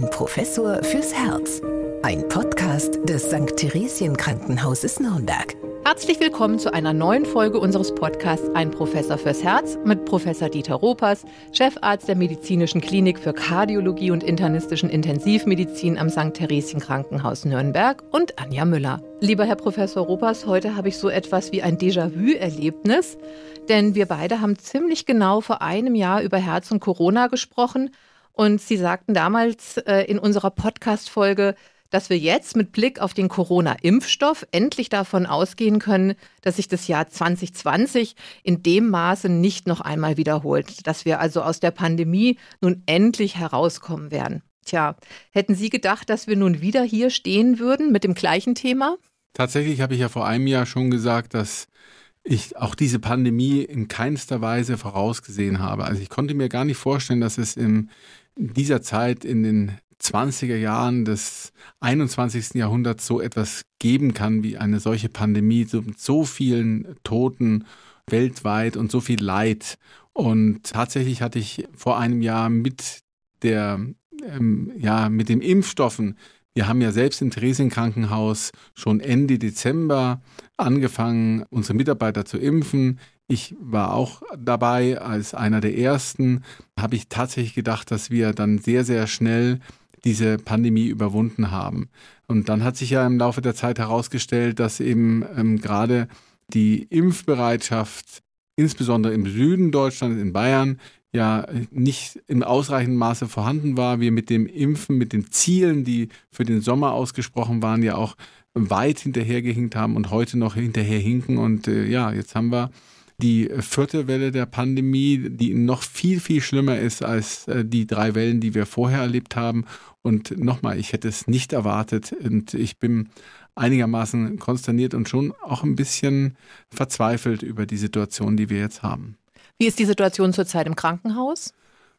Ein Professor fürs Herz. Ein Podcast des St. Theresien Krankenhauses Nürnberg. Herzlich willkommen zu einer neuen Folge unseres Podcasts Ein Professor fürs Herz mit Professor Dieter Ropers, Chefarzt der Medizinischen Klinik für Kardiologie und internistischen Intensivmedizin am St. Theresien Krankenhaus Nürnberg und Anja Müller. Lieber Herr Professor Ropers, heute habe ich so etwas wie ein Déjà-vu-Erlebnis, denn wir beide haben ziemlich genau vor einem Jahr über Herz und Corona gesprochen und Sie sagten damals äh, in unserer Podcast-Folge, dass wir jetzt mit Blick auf den Corona-Impfstoff endlich davon ausgehen können, dass sich das Jahr 2020 in dem Maße nicht noch einmal wiederholt, dass wir also aus der Pandemie nun endlich herauskommen werden. Tja, hätten Sie gedacht, dass wir nun wieder hier stehen würden mit dem gleichen Thema? Tatsächlich habe ich ja vor einem Jahr schon gesagt, dass ich auch diese Pandemie in keinster Weise vorausgesehen habe. Also ich konnte mir gar nicht vorstellen, dass es in dieser Zeit in den 20er Jahren des 21. Jahrhunderts so etwas geben kann wie eine solche Pandemie so mit so vielen Toten weltweit und so viel Leid. Und tatsächlich hatte ich vor einem Jahr mit der ähm, ja mit den Impfstoffen wir haben ja selbst im Theresienkrankenhaus schon Ende Dezember angefangen, unsere Mitarbeiter zu impfen. Ich war auch dabei als einer der ersten, habe ich tatsächlich gedacht, dass wir dann sehr, sehr schnell diese Pandemie überwunden haben. Und dann hat sich ja im Laufe der Zeit herausgestellt, dass eben ähm, gerade die Impfbereitschaft, insbesondere im Süden Deutschlands, in Bayern, ja nicht im ausreichenden Maße vorhanden war. Wir mit dem Impfen, mit den Zielen, die für den Sommer ausgesprochen waren, ja auch weit hinterhergehinkt haben und heute noch hinterherhinken. Und äh, ja, jetzt haben wir die vierte Welle der Pandemie, die noch viel, viel schlimmer ist als äh, die drei Wellen, die wir vorher erlebt haben. Und nochmal, ich hätte es nicht erwartet und ich bin einigermaßen konsterniert und schon auch ein bisschen verzweifelt über die Situation, die wir jetzt haben. Wie ist die Situation zurzeit im Krankenhaus?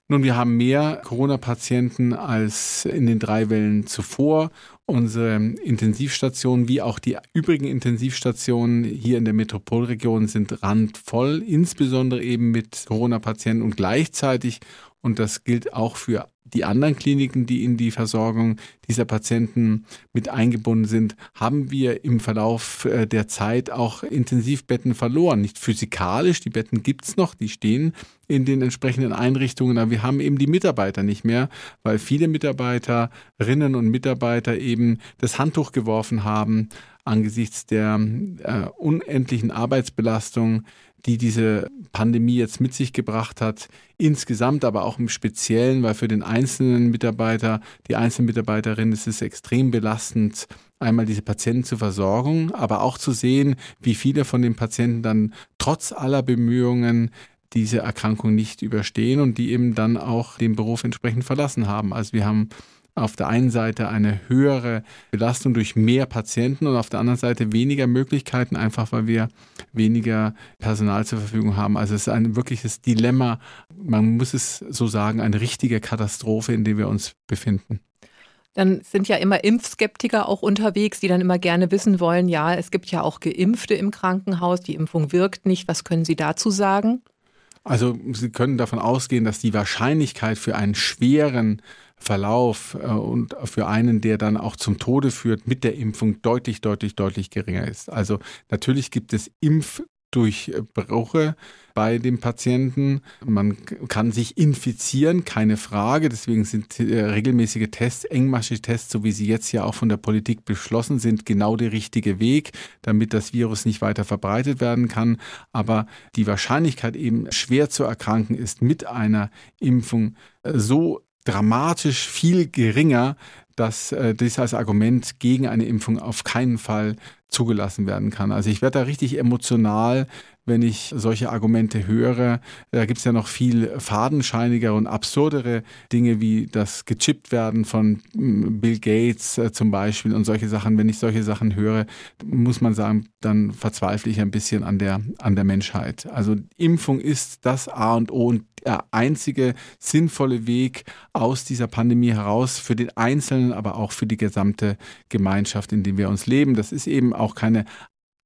Nun, wir haben mehr Corona-Patienten als in den drei Wellen zuvor. Unsere Intensivstationen wie auch die übrigen Intensivstationen hier in der Metropolregion sind randvoll, insbesondere eben mit Corona-Patienten und gleichzeitig, und das gilt auch für die anderen Kliniken, die in die Versorgung dieser Patienten mit eingebunden sind, haben wir im Verlauf äh, der Zeit auch Intensivbetten verloren. Nicht physikalisch, die Betten gibt's noch, die stehen in den entsprechenden Einrichtungen, aber wir haben eben die Mitarbeiter nicht mehr, weil viele Mitarbeiterinnen und Mitarbeiter eben das Handtuch geworfen haben angesichts der äh, unendlichen Arbeitsbelastung, die diese Pandemie jetzt mit sich gebracht hat, insgesamt, aber auch im Speziellen, weil für den einzelnen Mitarbeiter, die einzelne Mitarbeiterin ist es extrem belastend, einmal diese Patienten zur Versorgung, aber auch zu sehen, wie viele von den Patienten dann trotz aller Bemühungen diese Erkrankung nicht überstehen und die eben dann auch den Beruf entsprechend verlassen haben. Also wir haben auf der einen Seite eine höhere Belastung durch mehr Patienten und auf der anderen Seite weniger Möglichkeiten, einfach weil wir weniger Personal zur Verfügung haben. Also es ist ein wirkliches Dilemma, man muss es so sagen, eine richtige Katastrophe, in der wir uns befinden. Dann sind ja immer Impfskeptiker auch unterwegs, die dann immer gerne wissen wollen, ja, es gibt ja auch Geimpfte im Krankenhaus, die Impfung wirkt nicht. Was können Sie dazu sagen? Also Sie können davon ausgehen, dass die Wahrscheinlichkeit für einen schweren Verlauf äh, und für einen, der dann auch zum Tode führt, mit der Impfung deutlich, deutlich, deutlich geringer ist. Also natürlich gibt es Impf Durchbrüche bei dem Patienten. Man kann sich infizieren, keine Frage. Deswegen sind äh, regelmäßige Tests, engmaschige Tests, so wie sie jetzt ja auch von der Politik beschlossen sind, genau der richtige Weg, damit das Virus nicht weiter verbreitet werden kann. Aber die Wahrscheinlichkeit eben schwer zu erkranken ist mit einer Impfung äh, so dramatisch viel geringer, dass äh, dies als Argument gegen eine Impfung auf keinen Fall zugelassen werden kann. Also ich werde da richtig emotional, wenn ich solche Argumente höre. Da gibt es ja noch viel fadenscheinigere und absurdere Dinge wie das gechippt werden von mm, Bill Gates äh, zum Beispiel und solche Sachen. Wenn ich solche Sachen höre, muss man sagen, dann verzweifle ich ein bisschen an der, an der Menschheit. Also Impfung ist das A und O und der einzige sinnvolle Weg aus dieser Pandemie heraus für den Einzelnen, aber auch für die gesamte Gemeinschaft, in der wir uns leben. Das ist eben auch keine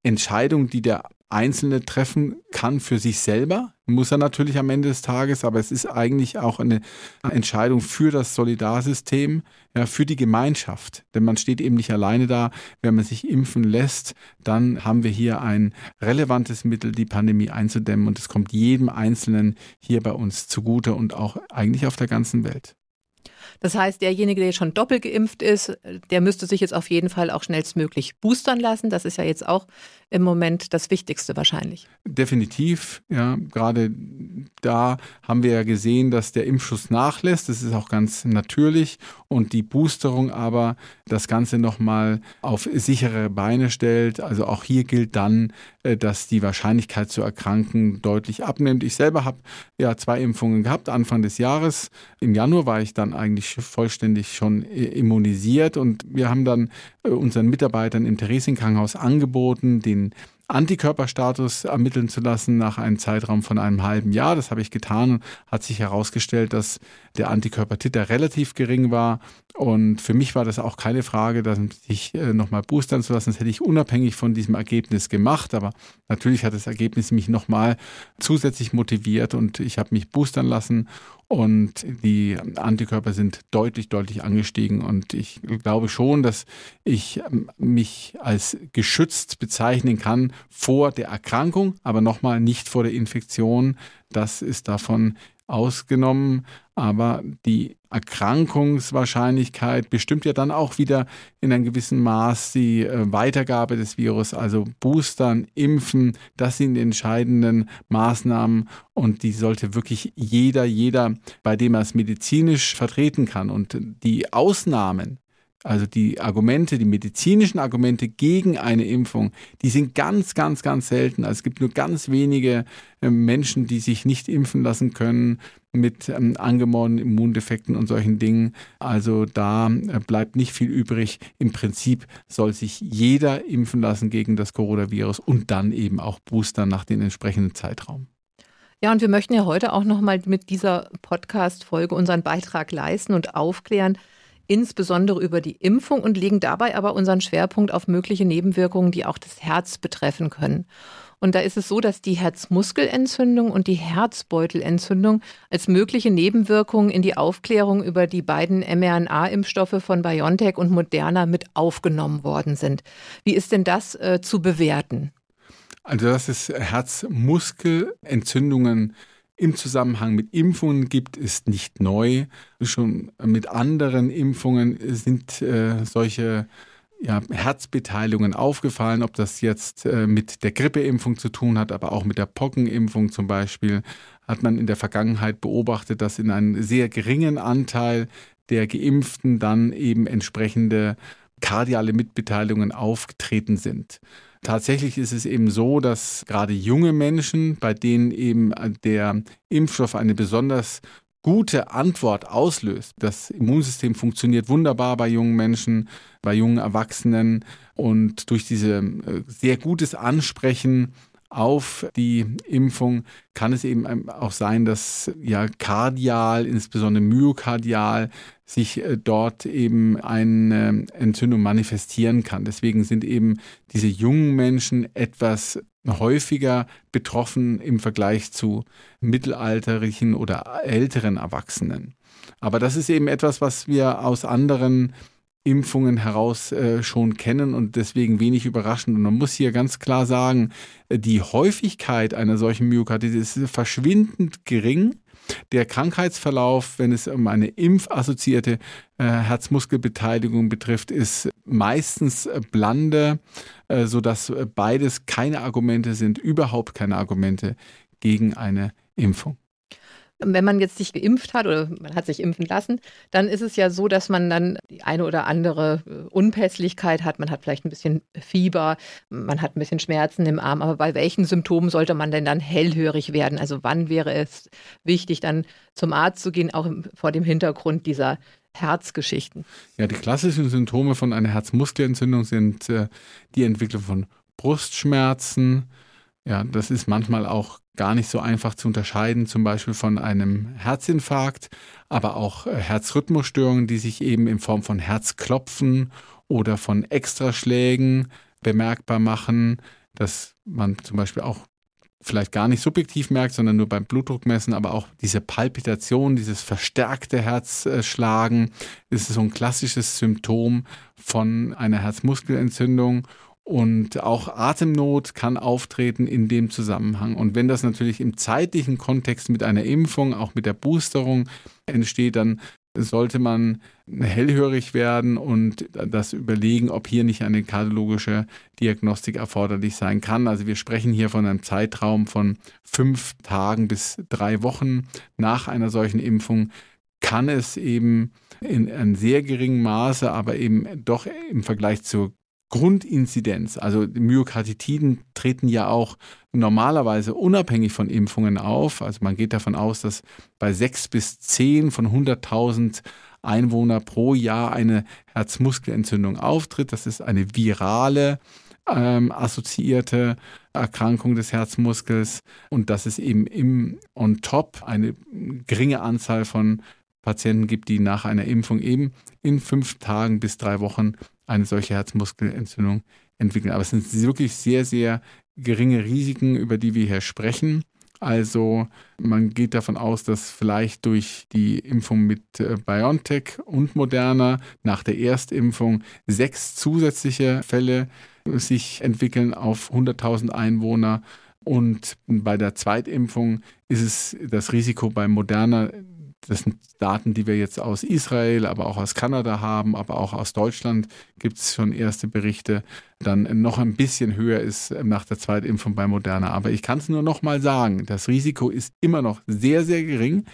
Entscheidung, die der Einzelne treffen kann für sich selber, muss er natürlich am Ende des Tages, aber es ist eigentlich auch eine Entscheidung für das Solidarsystem, ja, für die Gemeinschaft. Denn man steht eben nicht alleine da. Wenn man sich impfen lässt, dann haben wir hier ein relevantes Mittel, die Pandemie einzudämmen und es kommt jedem Einzelnen hier bei uns zugute und auch eigentlich auf der ganzen Welt. Das heißt, derjenige, der schon doppelt geimpft ist, der müsste sich jetzt auf jeden Fall auch schnellstmöglich boostern lassen. Das ist ja jetzt auch im Moment das Wichtigste wahrscheinlich. Definitiv, ja. Gerade da haben wir ja gesehen, dass der Impfschuss nachlässt. Das ist auch ganz natürlich. Und die Boosterung aber das Ganze nochmal auf sichere Beine stellt. Also auch hier gilt dann, äh, dass die Wahrscheinlichkeit zu erkranken deutlich abnimmt. Ich selber habe ja zwei Impfungen gehabt, Anfang des Jahres. Im Januar war ich dann eigentlich vollständig schon immunisiert und wir haben dann äh, unseren Mitarbeitern im Theresienkrankenhaus angeboten, den Antikörperstatus ermitteln zu lassen nach einem Zeitraum von einem halben Jahr. Das habe ich getan und hat sich herausgestellt, dass der Antikörpertitter relativ gering war. Und für mich war das auch keine Frage, dass sich äh, nochmal boostern zu lassen. Das hätte ich unabhängig von diesem Ergebnis gemacht. Aber natürlich hat das Ergebnis mich nochmal zusätzlich motiviert und ich habe mich boostern lassen und die Antikörper sind deutlich, deutlich angestiegen. Und ich glaube schon, dass ich ähm, mich als geschützt bezeichnen kann vor der Erkrankung, aber nochmal nicht vor der Infektion. Das ist davon ausgenommen, aber die Erkrankungswahrscheinlichkeit bestimmt ja dann auch wieder in einem gewissen Maß die äh, Weitergabe des Virus, also Boostern, Impfen, das sind die entscheidenden Maßnahmen und die sollte wirklich jeder, jeder, bei dem er es medizinisch vertreten kann. Und die Ausnahmen, also die Argumente, die medizinischen Argumente gegen eine Impfung, die sind ganz, ganz, ganz selten. Also es gibt nur ganz wenige äh, Menschen, die sich nicht impfen lassen können mit ähm, angeborenen Immundefekten und solchen Dingen. Also da äh, bleibt nicht viel übrig. Im Prinzip soll sich jeder impfen lassen gegen das Coronavirus und dann eben auch boostern nach dem entsprechenden Zeitraum. Ja, und wir möchten ja heute auch nochmal mit dieser Podcast-Folge unseren Beitrag leisten und aufklären, insbesondere über die Impfung und legen dabei aber unseren Schwerpunkt auf mögliche Nebenwirkungen, die auch das Herz betreffen können. Und da ist es so, dass die Herzmuskelentzündung und die Herzbeutelentzündung als mögliche Nebenwirkungen in die Aufklärung über die beiden mRNA-Impfstoffe von BioNTech und Moderna mit aufgenommen worden sind. Wie ist denn das äh, zu bewerten? Also, dass es Herzmuskelentzündungen im Zusammenhang mit Impfungen gibt, ist nicht neu. Schon mit anderen Impfungen sind äh, solche ja, Herzbeteiligungen aufgefallen, ob das jetzt äh, mit der Grippeimpfung zu tun hat, aber auch mit der Pockenimpfung zum Beispiel, hat man in der Vergangenheit beobachtet, dass in einem sehr geringen Anteil der Geimpften dann eben entsprechende kardiale Mitbeteiligungen aufgetreten sind. Tatsächlich ist es eben so, dass gerade junge Menschen, bei denen eben der Impfstoff eine besonders gute Antwort auslöst. Das Immunsystem funktioniert wunderbar bei jungen Menschen, bei jungen Erwachsenen und durch diese äh, sehr gutes Ansprechen auf die Impfung kann es eben auch sein, dass ja kardial, insbesondere myokardial, sich äh, dort eben eine Entzündung manifestieren kann. Deswegen sind eben diese jungen Menschen etwas häufiger betroffen im Vergleich zu mittelalterlichen oder älteren Erwachsenen. Aber das ist eben etwas, was wir aus anderen Impfungen heraus äh, schon kennen und deswegen wenig überraschend. Und man muss hier ganz klar sagen, äh, die Häufigkeit einer solchen Myokarditis ist verschwindend gering. Der Krankheitsverlauf, wenn es um eine impfassoziierte äh, Herzmuskelbeteiligung betrifft, ist meistens blande, äh, sodass beides keine Argumente sind, überhaupt keine Argumente gegen eine Impfung. Wenn man jetzt sich geimpft hat oder man hat sich impfen lassen, dann ist es ja so, dass man dann die eine oder andere äh, Unpässlichkeit hat. Man hat vielleicht ein bisschen Fieber, man hat ein bisschen Schmerzen im Arm. Aber bei welchen Symptomen sollte man denn dann hellhörig werden? Also wann wäre es wichtig, dann zum Arzt zu gehen, auch vor dem Hintergrund dieser Herzgeschichten? Ja, die klassischen Symptome von einer Herzmuskelentzündung sind äh, die Entwicklung von Brustschmerzen, ja, das ist manchmal auch gar nicht so einfach zu unterscheiden, zum Beispiel von einem Herzinfarkt, aber auch äh, Herzrhythmusstörungen, die sich eben in Form von Herzklopfen oder von Extraschlägen bemerkbar machen. dass man zum Beispiel auch vielleicht gar nicht subjektiv merkt, sondern nur beim Blutdruckmessen, aber auch diese Palpitation, dieses verstärkte Herzschlagen, ist so ein klassisches Symptom von einer Herzmuskelentzündung. Und auch Atemnot kann auftreten in dem Zusammenhang. Und wenn das natürlich im zeitlichen Kontext mit einer Impfung, auch mit der Boosterung entsteht, dann sollte man hellhörig werden und das überlegen, ob hier nicht eine kardiologische Diagnostik erforderlich sein kann. Also wir sprechen hier von einem Zeitraum von fünf Tagen bis drei Wochen nach einer solchen Impfung kann es eben in einem sehr geringen Maße, aber eben doch im Vergleich zur Grundinzidenz, also Myokarditiden treten ja auch normalerweise unabhängig von Impfungen auf. Also man geht davon aus, dass bei sechs bis zehn von 100.000 Einwohner pro Jahr eine Herzmuskelentzündung auftritt. Das ist eine virale ähm, assoziierte Erkrankung des Herzmuskels und dass es eben im on top eine geringe Anzahl von Patienten gibt, die nach einer Impfung eben in fünf Tagen bis drei Wochen eine solche Herzmuskelentzündung entwickeln. Aber es sind wirklich sehr, sehr geringe Risiken, über die wir hier sprechen. Also man geht davon aus, dass vielleicht durch die Impfung mit äh, BioNTech und Moderna nach der Erstimpfung sechs zusätzliche Fälle sich entwickeln auf 100.000 Einwohner. Und bei der Zweitimpfung ist es das Risiko bei Moderna das sind Daten, die wir jetzt aus Israel, aber auch aus Kanada haben, aber auch aus Deutschland gibt es schon erste Berichte, dann noch ein bisschen höher ist nach der Zweitimpfung bei Moderna. Aber ich kann es nur noch mal sagen, das Risiko ist immer noch sehr, sehr gering.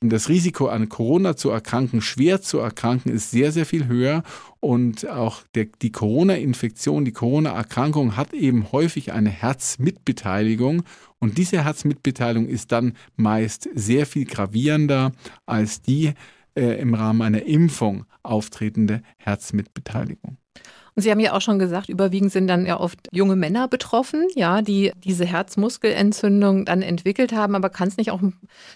Das Risiko an Corona zu erkranken, schwer zu erkranken, ist sehr, sehr viel höher. Und auch der, die Corona-Infektion, die Corona-Erkrankung hat eben häufig eine Herzmitbeteiligung. Und diese Herzmitbeteiligung ist dann meist sehr viel gravierender als die äh, im Rahmen einer Impfung auftretende Herzmitbeteiligung. Und Sie haben ja auch schon gesagt, überwiegend sind dann ja oft junge Männer betroffen, ja, die diese Herzmuskelentzündung dann entwickelt haben. Aber kann es nicht auch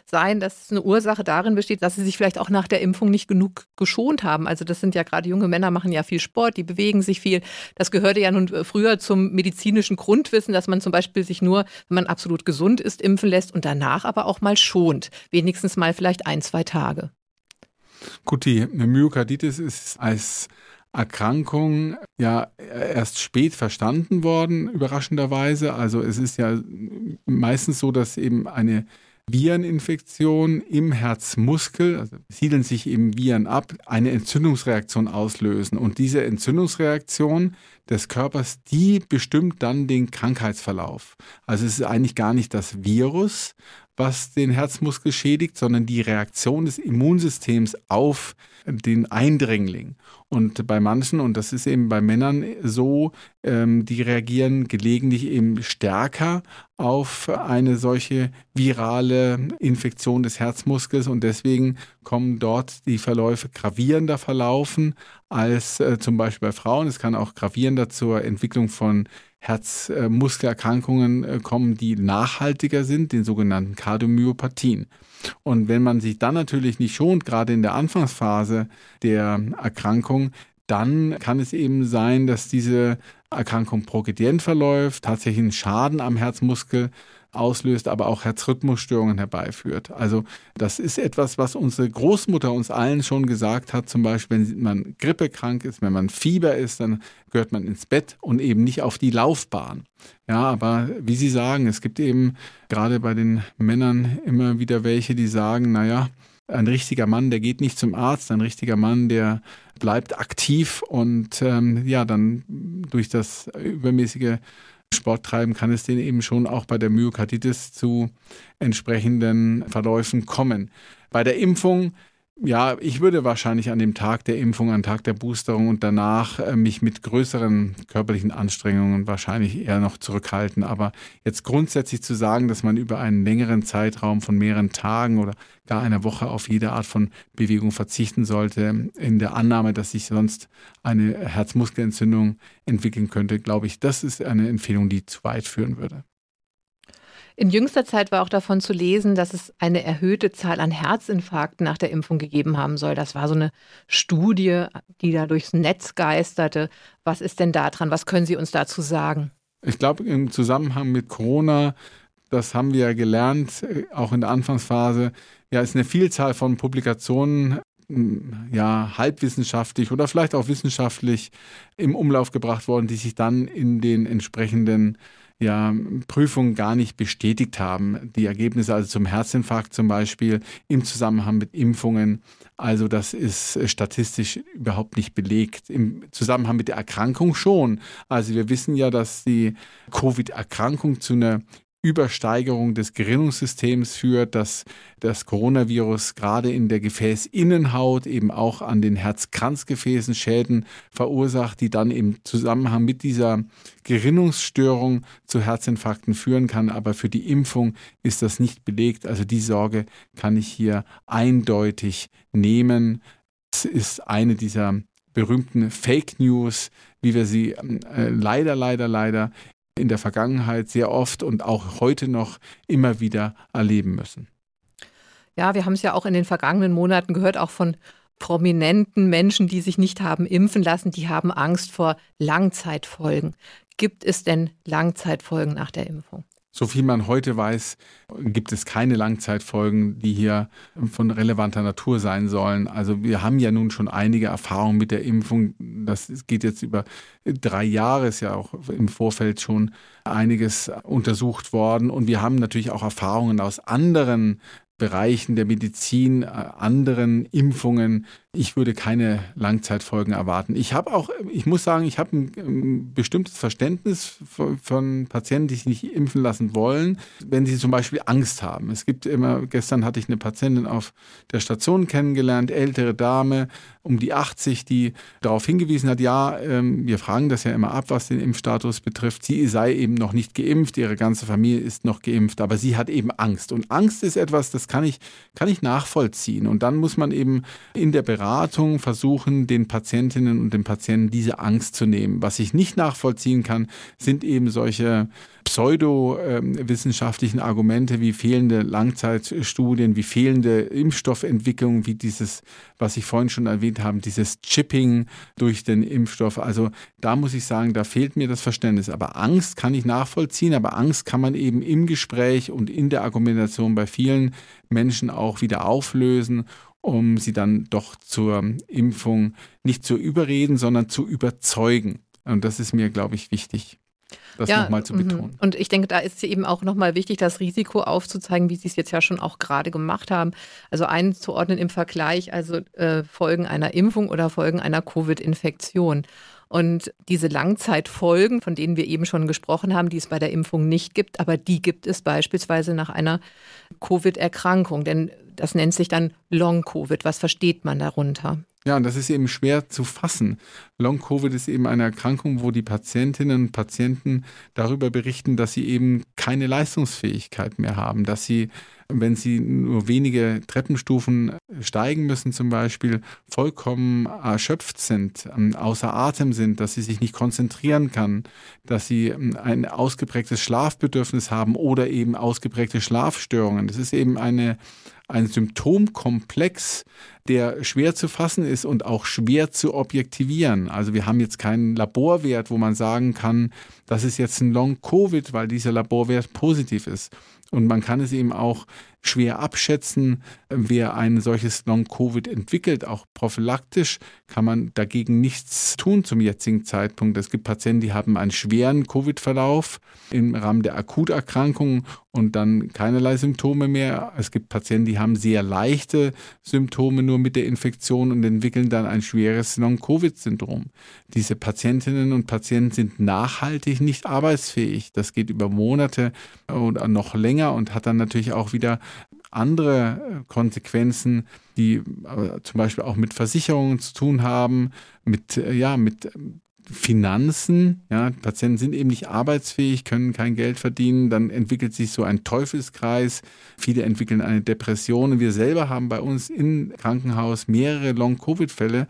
sein, dass eine Ursache darin besteht, dass sie sich vielleicht auch nach der Impfung nicht genug geschont haben? Also das sind ja gerade junge Männer, machen ja viel Sport, die bewegen sich viel. Das gehörte ja nun früher zum medizinischen Grundwissen, dass man zum Beispiel sich nur, wenn man absolut gesund ist, impfen lässt und danach aber auch mal schont. Wenigstens mal vielleicht ein, zwei Tage. Gut, die Myokarditis ist als Erkrankung ja erst spät verstanden worden, überraschenderweise. Also es ist ja meistens so, dass eben eine Vireninfektion im Herzmuskel, also siedeln sich eben Viren ab, eine Entzündungsreaktion auslösen. Und diese Entzündungsreaktion des Körpers, die bestimmt dann den Krankheitsverlauf. Also es ist eigentlich gar nicht das Virus, was den Herzmuskel schädigt, sondern die Reaktion des Immunsystems auf den Eindringling. Und bei manchen, und das ist eben bei Männern so, ähm, die reagieren gelegentlich eben stärker auf eine solche virale Infektion des Herzmuskels und deswegen kommen dort die Verläufe gravierender verlaufen als äh, zum Beispiel bei Frauen. Es kann auch gravierender zur Entwicklung von Herzmuskelerkrankungen äh, kommen, die nachhaltiger sind, den sogenannten Kardiomyopathien. Und wenn man sich dann natürlich nicht schont, gerade in der Anfangsphase der Erkrankung, dann kann es eben sein, dass diese Erkrankung progredient verläuft, tatsächlich einen Schaden am Herzmuskel auslöst, aber auch Herzrhythmusstörungen herbeiführt. Also das ist etwas, was unsere Großmutter uns allen schon gesagt hat, zum Beispiel, wenn man grippekrank ist, wenn man Fieber ist, dann gehört man ins Bett und eben nicht auf die Laufbahn. Ja, aber wie Sie sagen, es gibt eben gerade bei den Männern immer wieder welche, die sagen, naja, ein richtiger Mann, der geht nicht zum Arzt, ein richtiger Mann, der bleibt aktiv und ähm, ja, dann durch das übermäßige Sport treiben, kann es denen eben schon auch bei der Myokarditis zu entsprechenden Verläufen kommen. Bei der Impfung ja, ich würde wahrscheinlich an dem Tag der Impfung, an Tag der Boosterung und danach äh, mich mit größeren körperlichen Anstrengungen wahrscheinlich eher noch zurückhalten. Aber jetzt grundsätzlich zu sagen, dass man über einen längeren Zeitraum von mehreren Tagen oder gar einer Woche auf jede Art von Bewegung verzichten sollte, in der Annahme, dass sich sonst eine Herzmuskelentzündung entwickeln könnte, glaube ich, das ist eine Empfehlung, die zu weit führen würde. In jüngster Zeit war auch davon zu lesen, dass es eine erhöhte Zahl an Herzinfarkten nach der Impfung gegeben haben soll. Das war so eine Studie, die da durchs Netz geisterte. Was ist denn da dran? Was können Sie uns dazu sagen? Ich glaube, im Zusammenhang mit Corona, das haben wir ja gelernt, äh, auch in der Anfangsphase, ja, ist eine Vielzahl von Publikationen ja, halbwissenschaftlich oder vielleicht auch wissenschaftlich im Umlauf gebracht worden, die sich dann in den entsprechenden ja, Prüfungen gar nicht bestätigt haben. Die Ergebnisse also zum Herzinfarkt zum Beispiel im Zusammenhang mit Impfungen. Also das ist statistisch überhaupt nicht belegt. Im Zusammenhang mit der Erkrankung schon. Also wir wissen ja, dass die Covid-Erkrankung zu einer Übersteigerung des Gerinnungssystems führt, dass das Coronavirus gerade in der Gefäßinnenhaut eben auch an den Herzkranzgefäßen Schäden verursacht, die dann im Zusammenhang mit dieser Gerinnungsstörung zu Herzinfarkten führen kann. Aber für die Impfung ist das nicht belegt. Also die Sorge kann ich hier eindeutig nehmen. Es ist eine dieser berühmten Fake News, wie wir sie äh, leider, leider, leider in der Vergangenheit sehr oft und auch heute noch immer wieder erleben müssen. Ja, wir haben es ja auch in den vergangenen Monaten gehört, auch von prominenten Menschen, die sich nicht haben impfen lassen, die haben Angst vor Langzeitfolgen. Gibt es denn Langzeitfolgen nach der Impfung? So viel man heute weiß, gibt es keine Langzeitfolgen, die hier von relevanter Natur sein sollen. Also wir haben ja nun schon einige Erfahrungen mit der Impfung. Das geht jetzt über drei Jahre, ist ja auch im Vorfeld schon einiges untersucht worden. Und wir haben natürlich auch Erfahrungen aus anderen Bereichen der Medizin, äh, anderen Impfungen. Ich würde keine Langzeitfolgen erwarten. Ich habe auch, ich muss sagen, ich habe ein, ein, bestimmtes Verständnis von, von, Patienten, die sich nicht impfen lassen wollen, wenn sie zum Beispiel Angst haben. Es gibt immer, gestern hatte ich eine Patientin auf der Station kennengelernt, ältere Dame, um die 80, die darauf hingewiesen hat, ja, ähm, wir fragen das ja immer ab, was den Impfstatus betrifft. Sie sei eben noch nicht geimpft, ihre ganze Familie ist noch geimpft, aber sie hat eben Angst. Und Angst ist etwas, das kann ich, kann ich nachvollziehen. Und dann muss man eben in der Beratung versuchen, den Patientinnen und den Patienten diese Angst zu nehmen. Was ich nicht nachvollziehen kann, sind eben solche pseudowissenschaftlichen Argumente wie fehlende Langzeitstudien, wie fehlende Impfstoffentwicklung, wie dieses, was ich vorhin schon erwähnt habe, dieses Chipping durch den Impfstoff. Also da muss ich sagen, da fehlt mir das Verständnis. Aber Angst kann ich nachvollziehen, aber Angst kann man eben im Gespräch und in der Argumentation bei vielen Menschen auch wieder auflösen um sie dann doch zur Impfung nicht zu überreden, sondern zu überzeugen. Und das ist mir, glaube ich, wichtig das ja, nochmal zu mhm. betonen. Und ich denke, da ist eben auch nochmal wichtig, das Risiko aufzuzeigen, wie Sie es jetzt ja schon auch gerade gemacht haben. Also einzuordnen im Vergleich, also äh, Folgen einer Impfung oder Folgen einer Covid-Infektion. Und diese Langzeitfolgen, von denen wir eben schon gesprochen haben, die es bei der Impfung nicht gibt, aber die gibt es beispielsweise nach einer Covid-Erkrankung. Denn das nennt sich dann Long-Covid. Was versteht man darunter? Ja, und das ist eben schwer zu fassen. Long-Covid ist eben eine Erkrankung, wo die Patientinnen und Patienten darüber berichten, dass sie eben keine Leistungsfähigkeit mehr haben, dass sie, wenn sie nur wenige Treppenstufen steigen müssen zum Beispiel, vollkommen erschöpft sind, ähm, außer Atem sind, dass sie sich nicht konzentrieren kann, dass sie ähm, ein ausgeprägtes Schlafbedürfnis haben oder eben ausgeprägte Schlafstörungen. Das ist eben eine ein Symptomkomplex, der schwer zu fassen ist und auch schwer zu objektivieren. Also wir haben jetzt keinen Laborwert, wo man sagen kann, das ist jetzt ein Long-Covid, weil dieser Laborwert positiv ist. Und man kann es eben auch schwer abschätzen, wer ein solches Long-Covid entwickelt. Auch prophylaktisch kann man dagegen nichts tun zum jetzigen Zeitpunkt. Es gibt Patienten, die haben einen schweren Covid-Verlauf im Rahmen der Akuterkrankung und dann keinerlei Symptome mehr. Es gibt Patienten, die haben sehr leichte Symptome nur mit der Infektion und entwickeln dann ein schweres Long-Covid-Syndrom. Diese Patientinnen und Patienten sind nachhaltig nicht arbeitsfähig. Das geht über Monate oder noch länger und hat dann natürlich auch wieder andere äh, Konsequenzen, die äh, zum Beispiel auch mit Versicherungen zu tun haben, mit, äh, ja, mit Finanzen. Ja, Patienten sind eben nicht arbeitsfähig, können kein Geld verdienen. Dann entwickelt sich so ein Teufelskreis. Viele entwickeln eine Depression. wir selber haben bei uns im Krankenhaus mehrere Long-Covid-Fälle,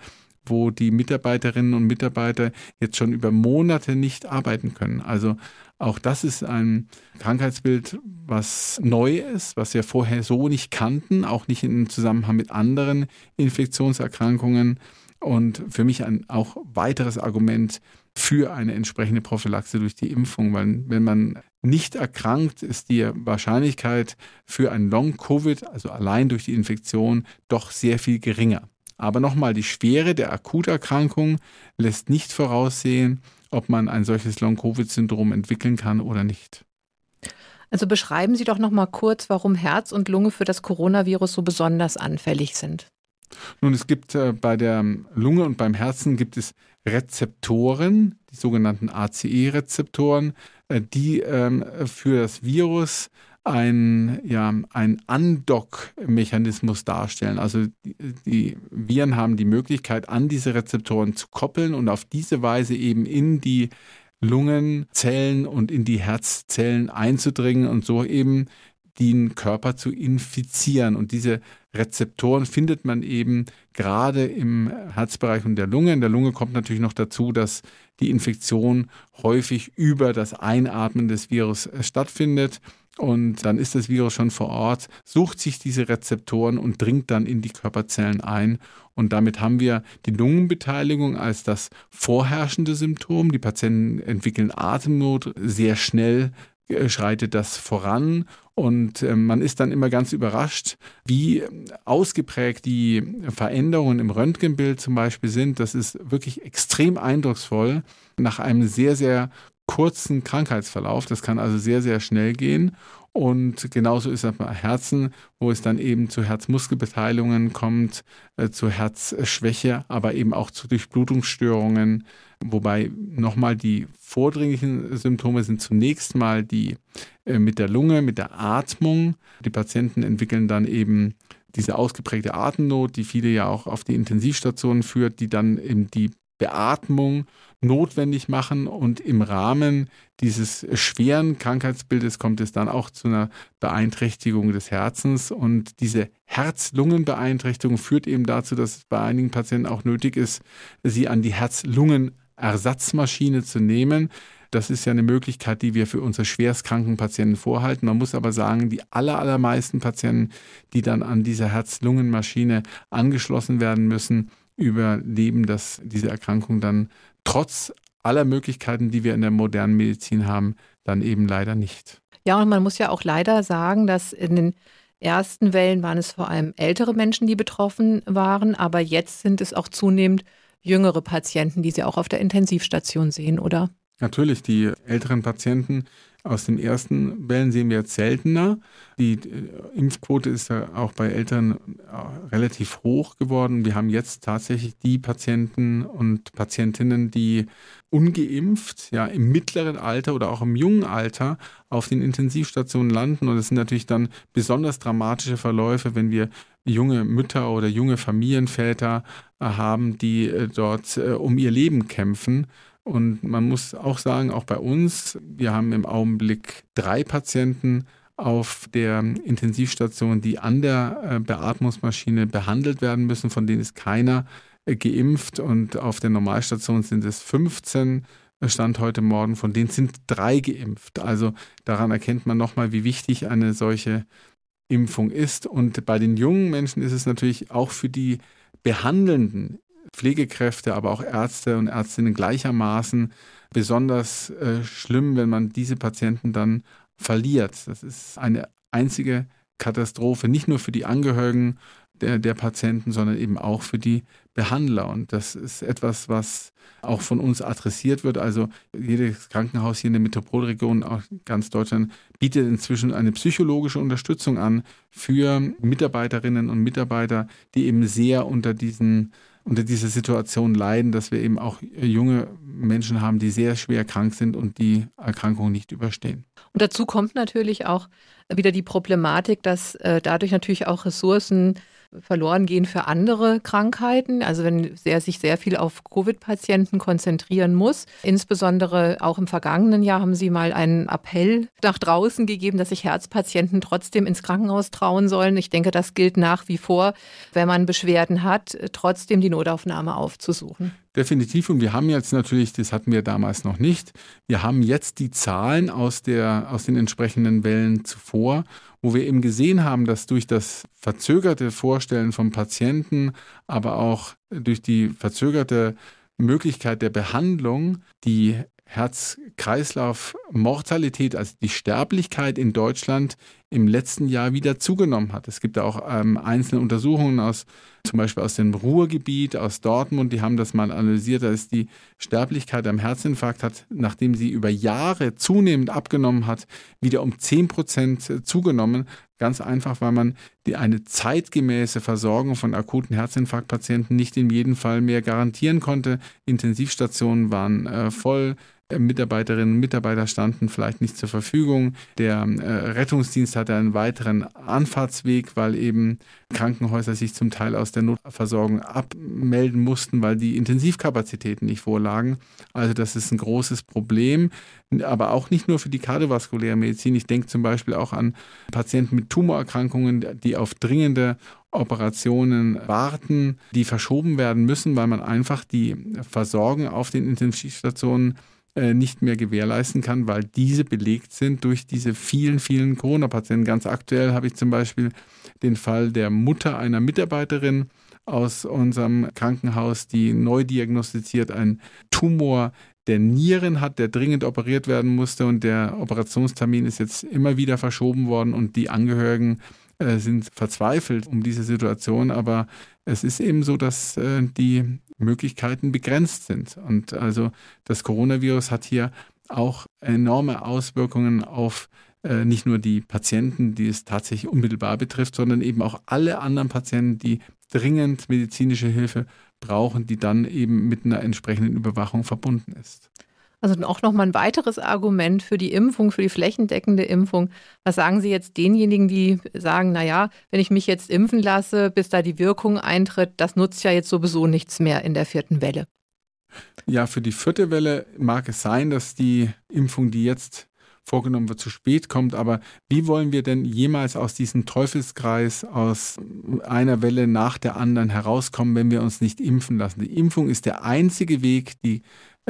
wo die Mitarbeiterinnen und Mitarbeiter jetzt schon über Monate nicht arbeiten können. Also auch das ist ein Krankheitsbild, was neu ist, was wir vorher so nicht kannten, auch nicht im Zusammenhang mit anderen Infektionserkrankungen. Und für mich ein auch weiteres Argument für eine entsprechende Prophylaxe durch die Impfung, weil wenn man nicht erkrankt, ist die Wahrscheinlichkeit für ein Long-Covid, also allein durch die Infektion, doch sehr viel geringer. Aber nochmal, die Schwere der Akuterkrankung lässt nicht voraussehen, ob man ein solches Long-Covid-Syndrom entwickeln kann oder nicht. Also beschreiben Sie doch noch mal kurz, warum Herz und Lunge für das Coronavirus so besonders anfällig sind. Nun, es gibt äh, bei der Lunge und beim Herzen gibt es Rezeptoren, die sogenannten ACE-Rezeptoren, äh, die ähm, für das Virus ein, ja, ein Undock-Mechanismus darstellen. Also die, die, Viren haben die Möglichkeit, an diese Rezeptoren zu koppeln und auf diese Weise eben in die Lungenzellen und in die Herzzellen einzudringen und so eben den Körper zu infizieren. Und diese Rezeptoren findet man eben gerade im Herzbereich und der Lunge. In der Lunge kommt natürlich noch dazu, dass die Infektion häufig über das Einatmen des Virus stattfindet. Und dann ist das Virus schon vor Ort, sucht sich diese Rezeptoren und dringt dann in die Körperzellen ein. Und damit haben wir die Lungenbeteiligung als das vorherrschende Symptom. Die Patienten entwickeln Atemnot. Sehr schnell äh, schreitet das voran. Und äh, man ist dann immer ganz überrascht, wie ausgeprägt die Veränderungen im Röntgenbild zum Beispiel sind. Das ist wirklich extrem eindrucksvoll nach einem sehr, sehr kurzen Krankheitsverlauf. Das kann also sehr, sehr schnell gehen. Und genauso ist es bei Herzen, wo es dann eben zu Herzmuskelbeteiligungen kommt, äh, zu Herzschwäche, aber eben auch zu Durchblutungsstörungen. Wobei nochmal die vordringlichen Symptome sind zunächst mal die äh, mit der Lunge, mit der Atmung. Die Patienten entwickeln dann eben diese ausgeprägte Atemnot, die viele ja auch auf die Intensivstationen führt, die dann eben die Beatmung notwendig machen und im Rahmen dieses schweren Krankheitsbildes kommt es dann auch zu einer Beeinträchtigung des Herzens und diese Herz-Lungen-Beeinträchtigung führt eben dazu, dass es bei einigen Patienten auch nötig ist, sie an die Herz-Lungen-Ersatzmaschine zu nehmen. Das ist ja eine Möglichkeit, die wir für unsere schwerstkranken Patienten vorhalten. Man muss aber sagen, die aller, allermeisten Patienten, die dann an dieser Herz-Lungen-Maschine angeschlossen werden müssen, überleben das, diese Erkrankung dann trotz aller Möglichkeiten, die wir in der modernen Medizin haben, dann eben leider nicht. Ja, und man muss ja auch leider sagen, dass in den ersten Wellen waren es vor allem ältere Menschen, die betroffen waren, aber jetzt sind es auch zunehmend jüngere Patienten, die Sie auch auf der Intensivstation sehen, oder? Natürlich, die älteren Patienten aus den ersten Wellen sehen wir jetzt seltener. Die äh, Impfquote ist ja auch bei Eltern äh, relativ hoch geworden. Wir haben jetzt tatsächlich die Patienten und Patientinnen, die ungeimpft, ja, im mittleren Alter oder auch im jungen Alter auf den Intensivstationen landen. Und das sind natürlich dann besonders dramatische Verläufe, wenn wir junge Mütter oder junge Familienväter äh, haben, die dort um ihr Leben kämpfen. Und man muss auch sagen, auch bei uns, wir haben im Augenblick drei Patienten auf der Intensivstation, die an der äh, Beatmungsmaschine behandelt werden müssen, von denen ist keiner äh, geimpft. Und auf der Normalstation sind es 15 äh, Stand heute Morgen, von denen sind drei geimpft. Also daran erkennt man nochmal, wie wichtig eine solche Impfung ist. Und bei den jungen Menschen ist es natürlich auch für die Behandelnden Pflegekräfte, aber auch Ärzte und Ärztinnen gleichermaßen besonders äh, schlimm, wenn man diese Patienten dann verliert. Das ist eine einzige Katastrophe, nicht nur für die Angehörigen der, der Patienten, sondern eben auch für die Behandler. Und das ist etwas, was auch von uns adressiert wird. Also jedes Krankenhaus hier in der Metropolregion, auch ganz Deutschland, bietet inzwischen eine psychologische Unterstützung an für Mitarbeiterinnen und Mitarbeiter, die eben sehr unter diesen unter dieser Situation leiden, dass wir eben auch junge Menschen haben, die sehr schwer krank sind und die Erkrankung nicht überstehen. Und dazu kommt natürlich auch wieder die Problematik, dass äh, dadurch natürlich auch Ressourcen verloren gehen für andere Krankheiten. Also wenn er sich sehr viel auf Covid-Patienten konzentrieren muss. Insbesondere auch im vergangenen Jahr haben Sie mal einen Appell nach draußen gegeben, dass sich Herzpatienten trotzdem ins Krankenhaus trauen sollen. Ich denke, das gilt nach wie vor, wenn man Beschwerden hat, trotzdem die Notaufnahme aufzusuchen. Definitiv. Und wir haben jetzt natürlich, das hatten wir damals noch nicht, wir haben jetzt die Zahlen aus, der, aus den entsprechenden Wellen zuvor, wo wir eben gesehen haben, dass durch das verzögerte Vorstellen von Patienten, aber auch durch die verzögerte Möglichkeit der Behandlung die Herz-Kreislauf-Mortalität, also die Sterblichkeit in Deutschland im letzten Jahr wieder zugenommen hat. Es gibt auch ähm, einzelne Untersuchungen aus zum Beispiel aus dem Ruhrgebiet, aus Dortmund, die haben das mal analysiert, da ist die Sterblichkeit am Herzinfarkt hat, nachdem sie über Jahre zunehmend abgenommen hat, wieder um 10 Prozent zugenommen. Ganz einfach, weil man die, eine zeitgemäße Versorgung von akuten Herzinfarktpatienten nicht in jedem Fall mehr garantieren konnte. Intensivstationen waren äh, voll, Mitarbeiterinnen und Mitarbeiter standen vielleicht nicht zur Verfügung. Der äh, Rettungsdienst hatte einen weiteren Anfahrtsweg, weil eben Krankenhäuser sich zum Teil aus der Notversorgung abmelden mussten, weil die Intensivkapazitäten nicht vorlagen. Also das ist ein großes Problem, aber auch nicht nur für die kardiovaskuläre Medizin. Ich denke zum Beispiel auch an Patienten mit Tumorerkrankungen, die auf dringende Operationen warten, die verschoben werden müssen, weil man einfach die Versorgung auf den Intensivstationen nicht mehr gewährleisten kann, weil diese belegt sind durch diese vielen, vielen Corona-Patienten. Ganz aktuell habe ich zum Beispiel den Fall der Mutter einer Mitarbeiterin aus unserem Krankenhaus, die neu diagnostiziert einen Tumor der Nieren hat, der dringend operiert werden musste und der Operationstermin ist jetzt immer wieder verschoben worden und die Angehörigen äh, sind verzweifelt um diese Situation, aber es ist eben so, dass äh, die Möglichkeiten begrenzt sind. Und also das Coronavirus hat hier auch enorme Auswirkungen auf äh, nicht nur die Patienten, die es tatsächlich unmittelbar betrifft, sondern eben auch alle anderen Patienten, die dringend medizinische Hilfe brauchen, die dann eben mit einer entsprechenden Überwachung verbunden ist. Also auch nochmal ein weiteres Argument für die Impfung, für die flächendeckende Impfung. Was sagen Sie jetzt denjenigen, die sagen, naja, wenn ich mich jetzt impfen lasse, bis da die Wirkung eintritt, das nutzt ja jetzt sowieso nichts mehr in der vierten Welle? Ja, für die vierte Welle mag es sein, dass die Impfung, die jetzt vorgenommen wird, zu spät kommt. Aber wie wollen wir denn jemals aus diesem Teufelskreis, aus einer Welle nach der anderen herauskommen, wenn wir uns nicht impfen lassen? Die Impfung ist der einzige Weg, die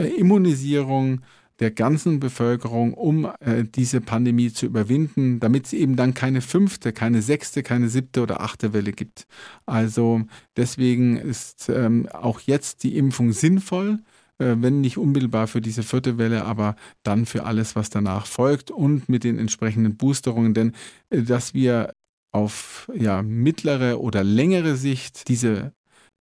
Immunisierung der ganzen Bevölkerung, um äh, diese Pandemie zu überwinden, damit es eben dann keine fünfte, keine sechste, keine siebte oder achte Welle gibt. Also deswegen ist ähm, auch jetzt die Impfung sinnvoll, äh, wenn nicht unmittelbar für diese vierte Welle, aber dann für alles, was danach folgt und mit den entsprechenden Boosterungen. Denn äh, dass wir auf ja, mittlere oder längere Sicht diese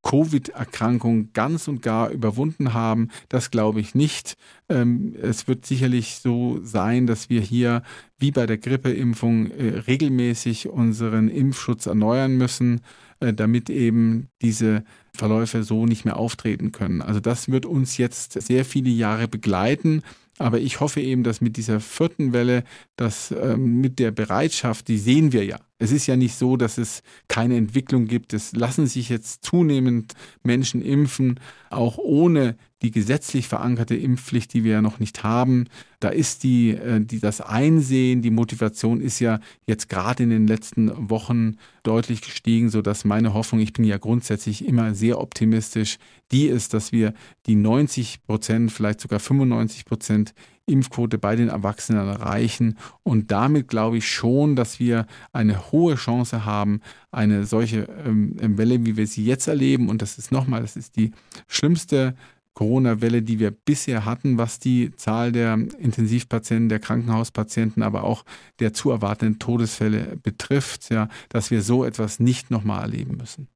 Covid-Erkrankung ganz und gar überwunden haben. Das glaube ich nicht. Ähm, es wird sicherlich so sein, dass wir hier wie bei der Grippeimpfung äh, regelmäßig unseren Impfschutz erneuern müssen, äh, damit eben diese Verläufe so nicht mehr auftreten können. Also das wird uns jetzt sehr viele Jahre begleiten. Aber ich hoffe eben, dass mit dieser vierten Welle, dass ähm, mit der Bereitschaft, die sehen wir ja. Es ist ja nicht so, dass es keine Entwicklung gibt. Es lassen sich jetzt zunehmend Menschen impfen, auch ohne die gesetzlich verankerte Impfpflicht, die wir ja noch nicht haben. Da ist die, äh, die das Einsehen, die Motivation ist ja jetzt gerade in den letzten Wochen deutlich gestiegen, so dass meine Hoffnung, ich bin ja grundsätzlich immer sehr optimistisch, die ist, dass wir die 90 Prozent, vielleicht sogar 95 Prozent Impfquote bei den Erwachsenen erreichen. Und damit glaube ich schon, dass wir eine hohe Chance haben, eine solche ähm, Welle, wie wir sie jetzt erleben, und das ist nochmal, das ist die schlimmste Corona-Welle, die wir bisher hatten, was die Zahl der Intensivpatienten, der Krankenhauspatienten, aber auch der zu erwartenden Todesfälle betrifft, ja, dass wir so etwas nicht nochmal erleben müssen.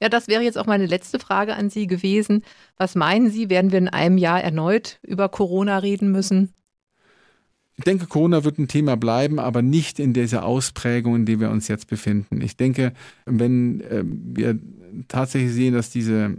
Ja, das wäre jetzt auch meine letzte Frage an Sie gewesen. Was meinen Sie, werden wir in einem Jahr erneut über Corona reden müssen? Ich denke, Corona wird ein Thema bleiben, aber nicht in dieser Ausprägung, in der wir uns jetzt befinden. Ich denke, wenn äh, wir tatsächlich sehen, dass diese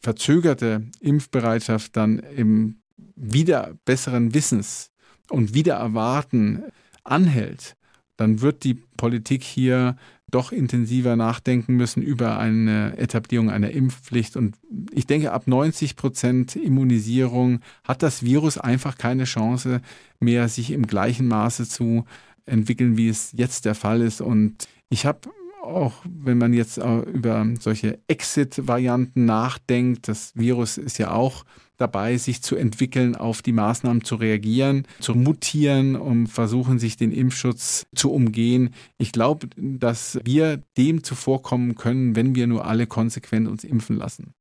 verzögerte Impfbereitschaft dann im wieder besseren Wissens und wieder erwarten anhält, dann wird die Politik hier doch intensiver nachdenken müssen über eine Etablierung einer Impfpflicht. Und ich denke, ab 90 Prozent Immunisierung hat das Virus einfach keine Chance mehr, sich im gleichen Maße zu entwickeln, wie es jetzt der Fall ist. Und ich habe auch wenn man jetzt über solche Exit-Varianten nachdenkt, das Virus ist ja auch dabei, sich zu entwickeln, auf die Maßnahmen zu reagieren, zu mutieren, um versuchen, sich den Impfschutz zu umgehen. Ich glaube, dass wir dem zuvorkommen können, wenn wir nur alle konsequent uns impfen lassen.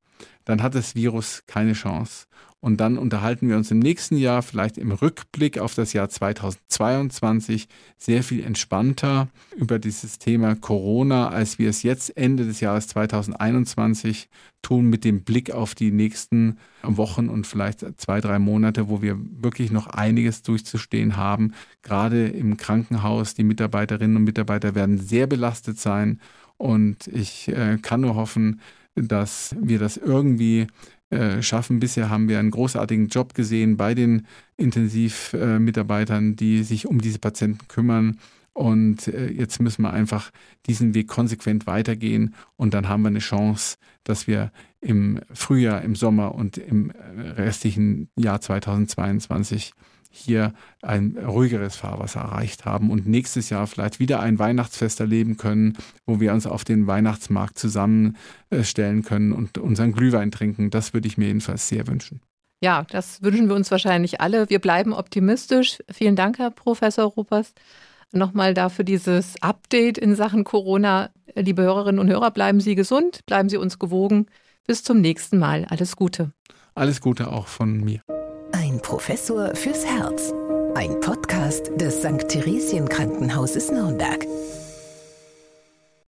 Dann hat das Virus keine Chance. Und dann unterhalten wir uns im nächsten Jahr, vielleicht im Rückblick auf das Jahr 2022, sehr viel entspannter über dieses Thema Corona, als wir es jetzt Ende des Jahres 2021 tun, mit dem Blick auf die nächsten Wochen und vielleicht zwei, drei Monate, wo wir wirklich noch einiges durchzustehen haben. Gerade im Krankenhaus, die Mitarbeiterinnen und Mitarbeiter werden sehr belastet sein. Und ich äh, kann nur hoffen, dass wir das irgendwie äh, schaffen. Bisher haben wir einen großartigen Job gesehen bei den Intensivmitarbeitern, die sich um diese Patienten kümmern. Und äh, jetzt müssen wir einfach diesen Weg konsequent weitergehen und dann haben wir eine Chance, dass wir im Frühjahr, im Sommer und im äh, restlichen Jahr 2022 hier ein ruhigeres Fahrwasser erreicht haben und nächstes Jahr vielleicht wieder ein Weihnachtsfest erleben können, wo wir uns auf den Weihnachtsmarkt zusammenstellen können und unseren Glühwein trinken. Das würde ich mir jedenfalls sehr wünschen. Ja, das wünschen wir uns wahrscheinlich alle. Wir bleiben optimistisch. Vielen Dank, Herr Professor Ruppers. Nochmal dafür dieses Update in Sachen Corona. Liebe Hörerinnen und Hörer, bleiben Sie gesund, bleiben Sie uns gewogen. Bis zum nächsten Mal. Alles Gute. Alles Gute auch von mir. Ein Professor fürs Herz. Ein Podcast des St. Theresien Krankenhauses Nürnberg.